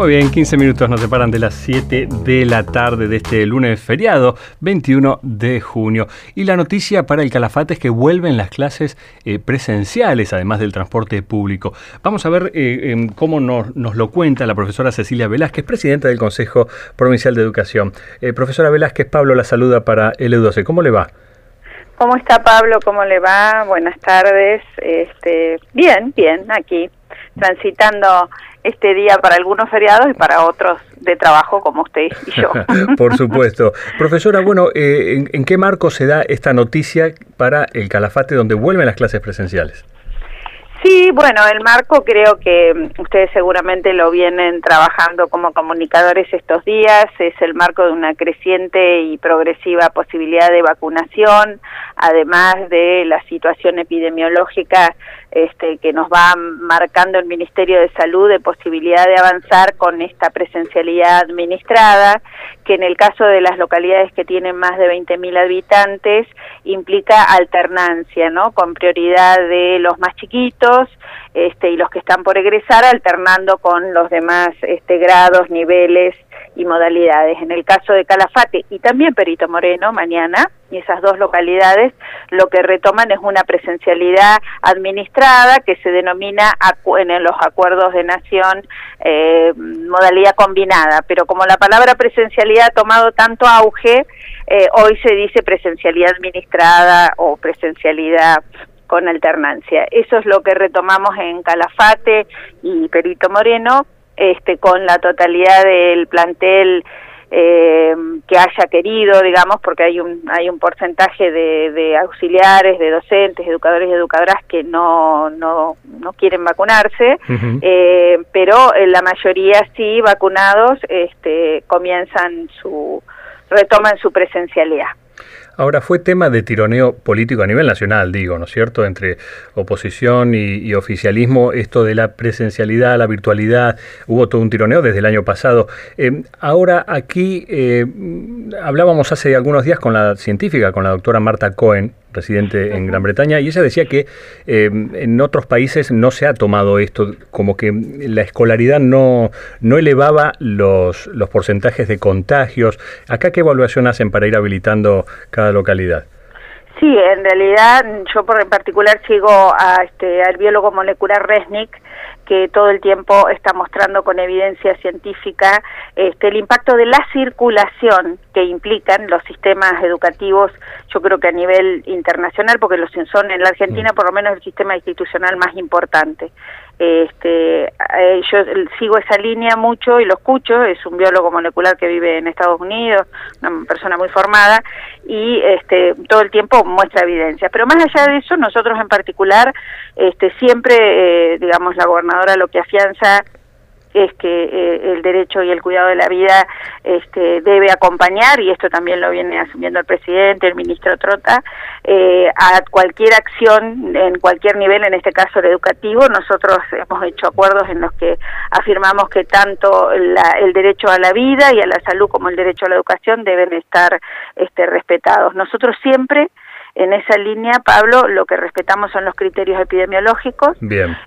Muy bien, 15 minutos nos separan de las 7 de la tarde de este lunes feriado, 21 de junio. Y la noticia para el Calafate es que vuelven las clases eh, presenciales, además del transporte público. Vamos a ver eh, em, cómo nos, lo cuenta la profesora Cecilia Velázquez, presidenta del Consejo Provincial de Educación. Eh, profesora Velázquez, Pablo la saluda para el E12. ¿Cómo le va? ¿Cómo está Pablo? ¿Cómo le va? Buenas tardes. Este, bien, bien, aquí transitando este día para algunos feriados y para otros de trabajo como usted y yo. Por supuesto. Profesora, bueno, eh, ¿en, qué marco se da esta noticia para el Calafate donde vuelven las clases presenciales? Sí, bueno, el marco creo que ustedes seguramente lo vienen trabajando como comunicadores estos días, es el marco de una creciente y progresiva posibilidad de vacunación, además de la situación epidemiológica este, que nos va marcando el Ministerio de Salud de posibilidad de avanzar con esta presencialidad administrada, que en el caso de las localidades que tienen más de 20.000 habitantes implica alternancia, ¿no? Con prioridad de los más chiquitos este, y los que están por egresar, alternando con los demás este, grados, niveles y modalidades. En el caso de Calafate y también Perito Moreno, mañana, y esas dos localidades, lo que retoman es una presencialidad administrada que se denomina en los acuerdos de nación eh, modalidad combinada, pero como la palabra presencialidad ha tomado tanto auge, eh, hoy se dice presencialidad administrada o presencialidad con alternancia. Eso es lo que retomamos en Calafate y Perito Moreno, este, con la totalidad del plantel eh, que haya querido, digamos, porque hay un, hay un porcentaje de, auxiliares, de docentes, educadores y educadoras que no, no, no quieren vacunarse, eh, pero eh, la mayoría sí vacunados este, comienzan su, retoman su presencialidad. Ahora, fue tema de tironeo político a nivel nacional, digo, ¿no es cierto?, entre oposición y, oficialismo, esto de la presencialidad, la virtualidad, hubo todo un tironeo desde el año pasado. Eh, ahora aquí eh, hablábamos hace algunos días con la científica, con la doctora Marta Cohen, residente en Gran Bretaña, y ella decía que eh, en otros países no se ha tomado esto, como que la escolaridad no, no elevaba los, los porcentajes de contagios. ¿Acá qué evaluación hacen para ir habilitando cada localidad? Sí, en realidad yo por en particular sigo a este, al biólogo molecular Resnick, que todo el tiempo está mostrando con evidencia científica este, el impacto de la circulación que implican los sistemas educativos, yo creo que a nivel internacional, porque los son en la Argentina por lo menos el sistema institucional más importante. Este, eh, yo sigo esa línea mucho y lo escucho, es un biólogo molecular que vive en Estados Unidos, una persona muy formada y este, todo el tiempo muestra evidencia. Pero más allá de eso, nosotros en particular, este, siempre, eh, digamos, la gobernadora lo que afianza es que eh, el derecho y el cuidado de la vida este, debe acompañar, y esto también lo viene asumiendo el presidente, el ministro Trota, eh, a cualquier acción en cualquier nivel, en este caso el educativo. Nosotros hemos hecho acuerdos en los que afirmamos que tanto el derecho a la vida y a la salud como el derecho a la educación deben estar este, respetados. Nosotros siempre en esa línea, Pablo, lo que respetamos son los criterios epidemiológicos,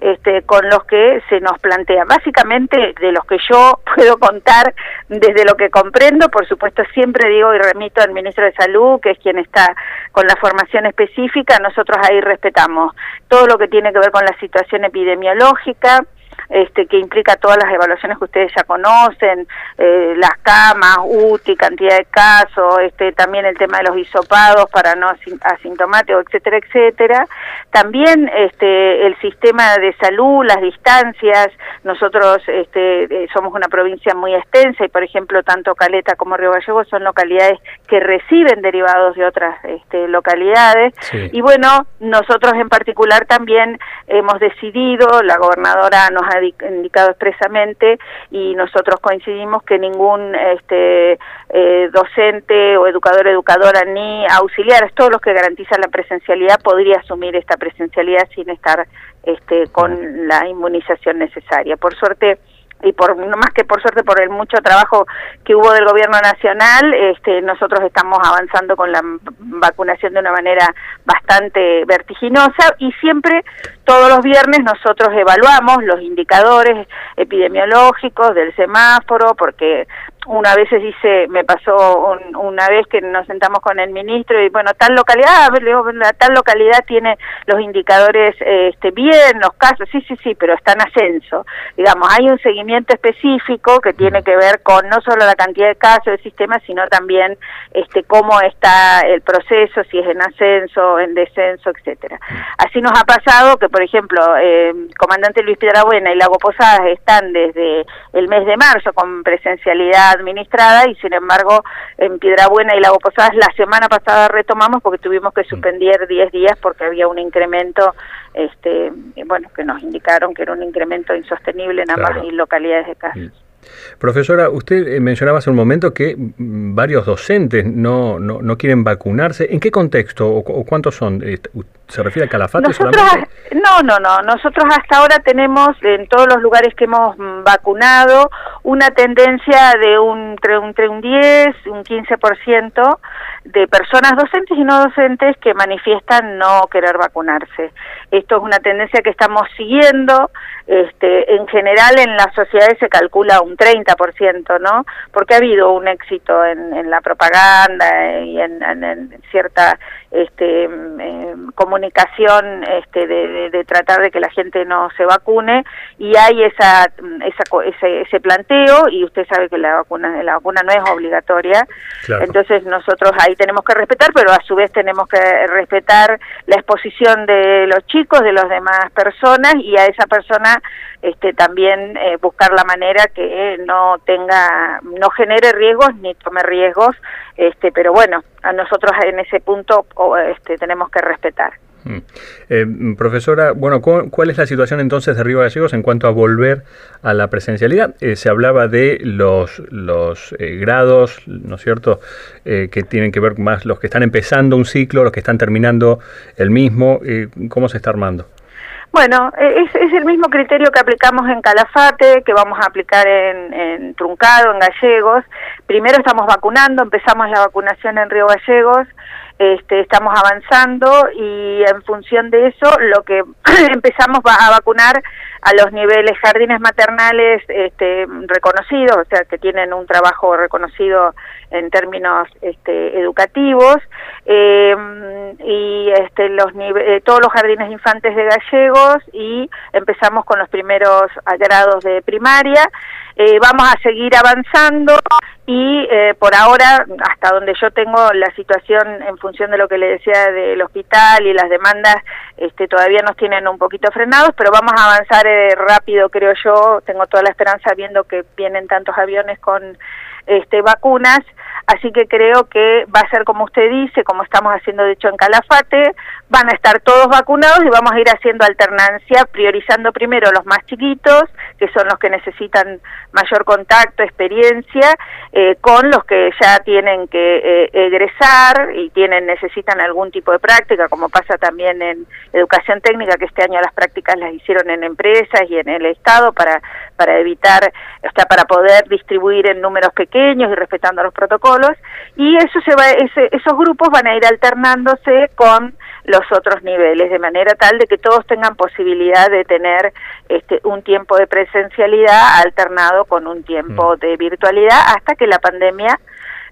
Este, con los que se nos plantea. Básicamente, de los que yo puedo contar desde lo que comprendo, por supuesto, siempre digo y remito al ministro de Salud, que es quien está con la formación específica, nosotros ahí respetamos todo lo que tiene que ver con la situación epidemiológica, este, que implica todas las evaluaciones que ustedes ya conocen, eh, las camas, UTI, cantidad de casos, este, también el tema de los hisopados para no asintomáticos, etcétera, etcétera. También este, el sistema de salud, las distancias, nosotros este, eh, somos una provincia muy extensa y, por ejemplo, tanto Caleta como Río Gallegos son localidades que reciben derivados de otras este, localidades. Y bueno, nosotros en particular también hemos decidido, la gobernadora nos ha indicado expresamente y nosotros coincidimos que ningún este, eh, docente o educador, educadora ni auxiliares, todos los que garantizan la presencialidad, podría asumir esta presencialidad sin estar este, con la inmunización necesaria. Por suerte, y por no más que por suerte por el mucho trabajo que hubo del gobierno nacional este nosotros estamos avanzando con la vacunación de una manera bastante vertiginosa y siempre todos los viernes nosotros evaluamos los indicadores epidemiológicos del semáforo porque una vez dice, me pasó una vez que nos sentamos con el ministro y bueno, tal localidad, tal localidad tiene los indicadores este, bien, los casos, sí, sí, sí, pero está en ascenso. Digamos, hay un seguimiento específico que tiene que ver con no solo la cantidad de casos del sistema, sino también este, cómo está el proceso, si es en ascenso, en descenso, etcétera. Así nos ha pasado que, por ejemplo, eh, comandante Luis Piedrabuena y Lago Posadas están desde el mes de marzo con presencialidad administrada y sin embargo en Piedrabuena y Lago Posadas la semana pasada retomamos porque tuvimos que suspender 10 días porque había un incremento este bueno que nos indicaron que era un incremento insostenible nada más en localidades de casos. Profesora, usted eh, mencionaba hace un momento que mm, varios docentes no, no, no quieren vacunarse. ¿En qué contexto o, cuántos son? Eh, ¿Se refiere a Calafate Nosotros, No, no, no. Nosotros hasta ahora tenemos en todos los lugares que hemos mm, vacunado una tendencia de un, entre, un, entre un 10, un 15% de personas docentes y no docentes que manifiestan no querer vacunarse. Esto es una tendencia que estamos siguiendo. Este, en general en las sociedades se calcula un 30%, ¿no? Porque ha habido un éxito en, en la propaganda y en, en, cierta este, comunicación este, de, de, tratar de que la gente no se vacune y hay esa, esa ese, ese planteo y usted sabe que la vacuna la vacuna no es obligatoria entonces nosotros ahí tenemos que respetar pero a su vez tenemos que respetar la exposición de los chicos de las demás personas y a esa persona este, también eh, buscar la manera que no tenga, no genere riesgos ni tome riesgos, este, pero bueno, a nosotros en ese punto este, tenemos que respetar. Mm. Eh, profesora, bueno, ¿cuál es la situación entonces de Río Gallegos en cuanto a volver a la presencialidad? Eh, se hablaba de los, los grados, ¿no es cierto?, que tienen que ver más los que están empezando un ciclo, los que están terminando el mismo. ¿Cómo se está armando? Bueno, e, es, es, el mismo criterio que aplicamos en Calafate, que vamos a aplicar en, en, Truncado, en Gallegos. Primero estamos vacunando, empezamos la vacunación en Río Gallegos, este, estamos avanzando y en función de eso lo que empezamos a vacunar a los niveles jardines maternales este, reconocidos, o sea, que tienen un trabajo reconocido en términos este, educativos, eh, y este, los eh, todos los jardines infantes de gallegos y empezamos con los primeros grados de primaria. Eh, vamos a seguir avanzando y eh, por ahora, hasta donde yo tengo la situación en función de lo que le decía del hospital y las demandas, este, todavía nos tienen un poquito frenados, pero vamos a avanzar eh, rápido, creo yo. Tengo toda la esperanza viendo que vienen tantos aviones con este, vacunas Así que creo que va a ser como usted dice, como estamos haciendo de hecho en Calafate, van a estar todos vacunados y vamos a ir haciendo alternancia, priorizando primero los más chiquitos, que son los que necesitan mayor contacto, experiencia, eh, con los que ya tienen que eh, egresar y tienen necesitan algún tipo de práctica, como pasa también en educación técnica, que este año las prácticas las hicieron en empresas y en el Estado para, para evitar, o sea, para poder distribuir en números pequeños y respetando los protocolos y eso se va, esos grupos van a ir alternándose con los otros niveles, de manera tal de que todos tengan posibilidad de tener este, un tiempo de presencialidad alternado con un tiempo mm. de virtualidad hasta que la pandemia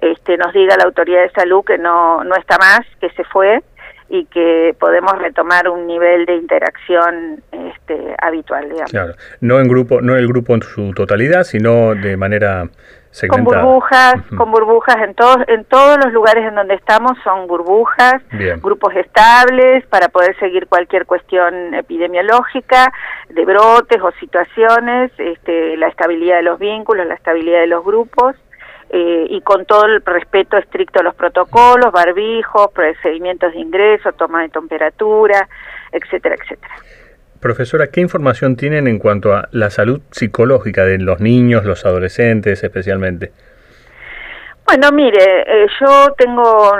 este, nos diga la autoridad de salud que no, no está más, que se fue y que podemos retomar un nivel de interacción este, habitual, digamos. Claro, no en grupo, no el grupo en su totalidad, sino de manera con burbujas, con burbujas en todos en todos los lugares en donde estamos son burbujas, grupos estables para poder seguir cualquier cuestión epidemiológica de brotes o situaciones, este, la estabilidad de los vínculos, la estabilidad de los grupos. Eh, y con todo el respeto estricto a los protocolos, barbijos, procedimientos de ingreso, toma de temperatura, etcétera, etcétera. Profesora, ¿qué información tienen en cuanto a la salud psicológica de los niños, los adolescentes especialmente? Bueno, mire, eh, yo tengo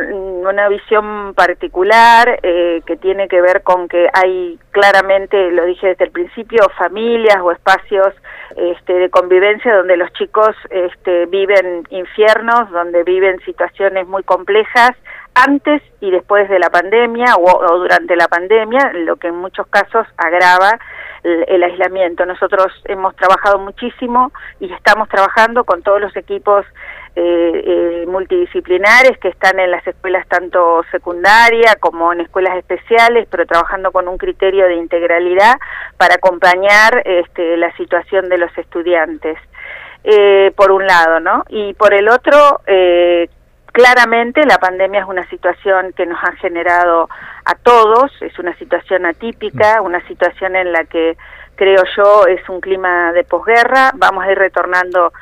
una visión particular eh, que tiene que ver con que hay claramente, lo dije desde el principio, familias o espacios este, de convivencia donde los chicos este, viven infiernos, donde viven situaciones muy complejas antes y después de la pandemia o, durante la pandemia, lo que en muchos casos agrava el, aislamiento. Nosotros hemos trabajado muchísimo y estamos trabajando con todos los equipos eh, eh, multidisciplinares que están en las escuelas tanto secundaria como en escuelas especiales, pero trabajando con un criterio de integralidad para acompañar este, la situación de los estudiantes. Eh, por un lado, ¿no? Y por el otro, eh, Claramente la pandemia es una situación que nos ha generado a todos, es una situación atípica, mm. una situación en la que creo yo es un clima de posguerra, vamos a ir retornando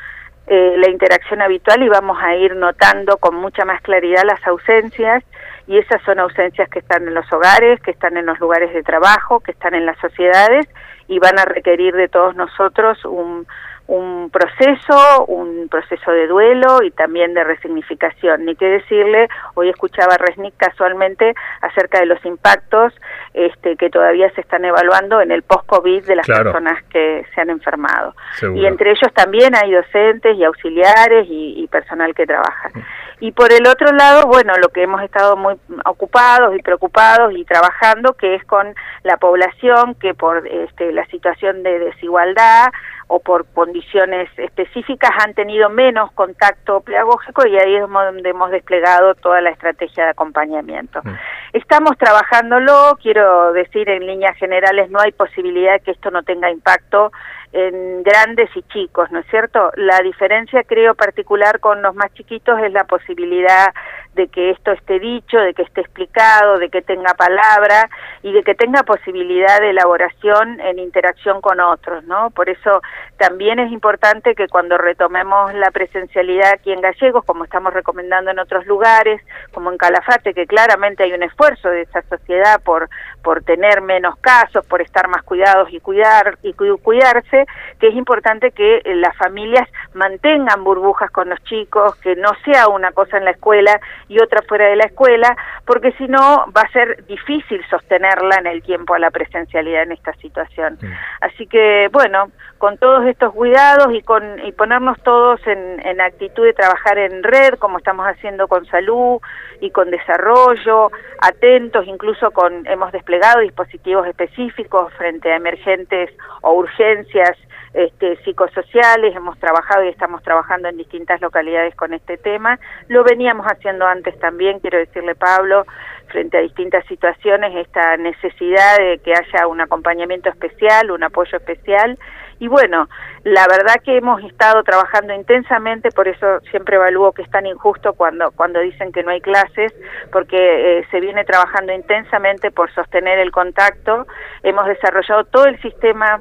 eh, la interacción habitual y vamos a ir notando con mucha más claridad las ausencias y esas son ausencias que están en los hogares, que están en los lugares de trabajo, que están en las sociedades y van a requerir de todos nosotros un un proceso, un proceso de duelo y también de resignificación. Ni qué decirle, hoy escuchaba a Resnick casualmente acerca de los impactos este, que todavía se están evaluando en el post-COVID de las personas que se han enfermado. Y entre ellos también hay docentes y auxiliares y, personal que trabaja. Mm. Y por el otro lado, bueno, lo que hemos estado muy ocupados y preocupados y trabajando, que es con la población que por este, la situación de desigualdad o por condiciones específicas han tenido menos contacto pedagógico y ahí es donde hemos desplegado toda la estrategia de acompañamiento. Mm. Estamos trabajándolo, quiero decir en líneas generales, no hay posibilidad de que esto no tenga impacto en grandes y chicos, ¿no es cierto? La diferencia creo particular con los más chiquitos es la posibilidad de que esto esté dicho, de que esté explicado, de que tenga palabra y de que tenga posibilidad de elaboración en interacción con otros, ¿no? Por eso también es importante que cuando retomemos la presencialidad aquí en Gallegos, como estamos recomendando en otros lugares, como en Calafate, que claramente hay un esfuerzo de esa sociedad por, por tener menos casos, por estar más cuidados y cuidar y cuidarse, que es importante que las familias mantengan burbujas con los chicos, que no sea una cosa en la escuela y otra fuera de la escuela, porque si no va a ser difícil sostenerla en el tiempo a la presencialidad en esta situación. Así que, bueno, con todos estos cuidados y con y ponernos todos en, en actitud de trabajar en red, como estamos haciendo con salud y con desarrollo, atentos, incluso con hemos desplegado dispositivos específicos frente a emergentes o urgencias este, psicosociales, hemos trabajado y estamos trabajando en distintas localidades con este tema. Lo veníamos haciendo antes también, quiero decirle Pablo, frente a distintas situaciones, esta necesidad de que haya un acompañamiento especial, un apoyo especial. Y bueno, la verdad que hemos estado trabajando intensamente, por eso siempre evalúo que es tan injusto cuando, cuando dicen que no hay clases, porque eh, se viene trabajando intensamente por sostener el contacto. Hemos desarrollado todo el sistema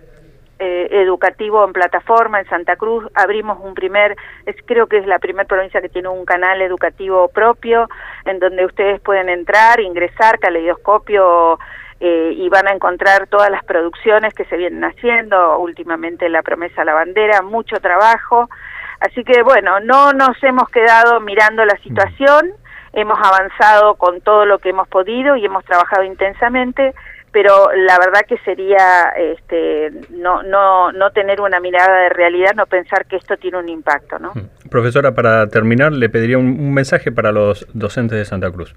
eh, educativo en plataforma en Santa Cruz. Abrimos un primer, es, creo que es la primera provincia que tiene un canal educativo propio, en donde ustedes pueden entrar, ingresar, caleidoscopio, eh, y van a encontrar todas las producciones que se vienen haciendo, últimamente La Promesa a la Bandera, mucho trabajo. Así que bueno, no nos hemos quedado mirando la situación, hemos avanzado con todo lo que hemos podido y hemos trabajado intensamente pero la verdad que sería este, no, no, no tener una mirada de realidad, no pensar que esto tiene un impacto. ¿no? Mm. Profesora, para terminar, le pediría un, mensaje para los docentes de Santa Cruz.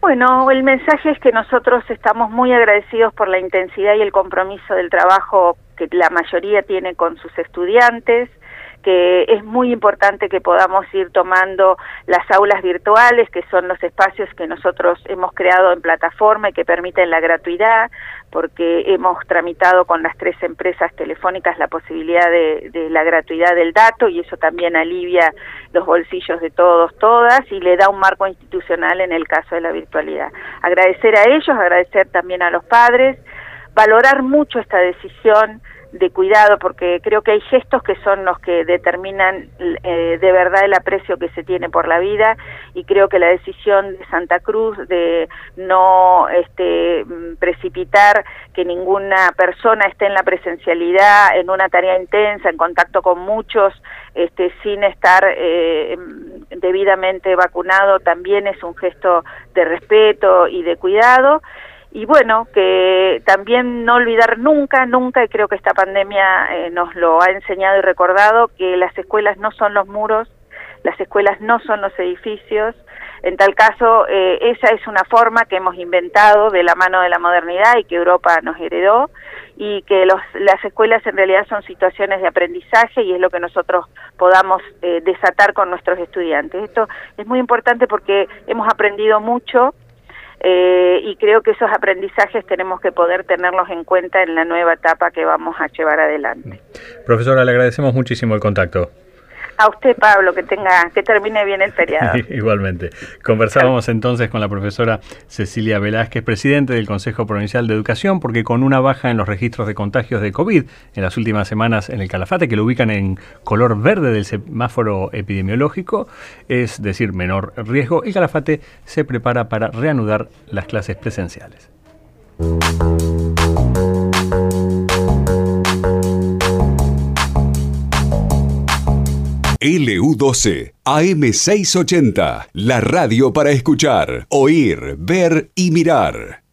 Bueno, el mensaje es que nosotros estamos muy agradecidos por la intensidad y el compromiso del trabajo que la mayoría tiene con sus estudiantes, que es muy importante que podamos ir tomando las aulas virtuales, que son los espacios que nosotros hemos creado en plataforma y que permiten la gratuidad, porque hemos tramitado con las tres empresas telefónicas la posibilidad de, de, la gratuidad del dato y eso también alivia los bolsillos de todos, todas y le da un marco institucional en el caso de la virtualidad. Agradecer a ellos, agradecer también a los padres, valorar mucho esta decisión de cuidado, porque creo que hay gestos que son los que determinan eh, de verdad el aprecio que se tiene por la vida y creo que la decisión de Santa Cruz de no este, precipitar que ninguna persona esté en la presencialidad, en una tarea intensa, en contacto con muchos, este, sin estar eh, debidamente vacunado, también es un gesto de respeto y de cuidado y bueno, que también no olvidar nunca, nunca, y creo que esta pandemia eh, nos lo ha enseñado y recordado, que las escuelas no son los muros, las escuelas no son los edificios, en tal caso, eh, esa es una forma que hemos inventado de la mano de la modernidad y que Europa nos heredó y que los, las escuelas en realidad son situaciones de aprendizaje y es lo que nosotros podamos eh, desatar con nuestros estudiantes. Esto es muy importante porque hemos aprendido mucho eh, y creo que esos aprendizajes tenemos que poder tenerlos en cuenta en la nueva etapa que vamos a llevar adelante. Profesora, le agradecemos muchísimo el contacto. A usted, Pablo, que tenga, que termine bien el feriado. Igualmente. Conversábamos entonces con la profesora Cecilia Velázquez, presidente del Consejo Provincial de Educación, porque con una baja en los registros de contagios de COVID en las últimas semanas en el Calafate, que lo ubican en color verde del semáforo epidemiológico, es decir, menor riesgo, el Calafate se prepara para reanudar las clases presenciales. LU12, AM680, la radio para escuchar, oír, ver y mirar.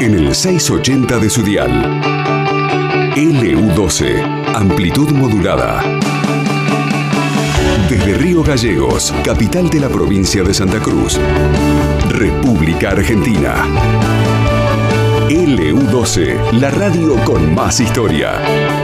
En el 680 de su dial. LU12, amplitud modulada. Desde Río Gallegos, capital de la provincia de Santa Cruz. República Argentina. LU12, la radio con más historia.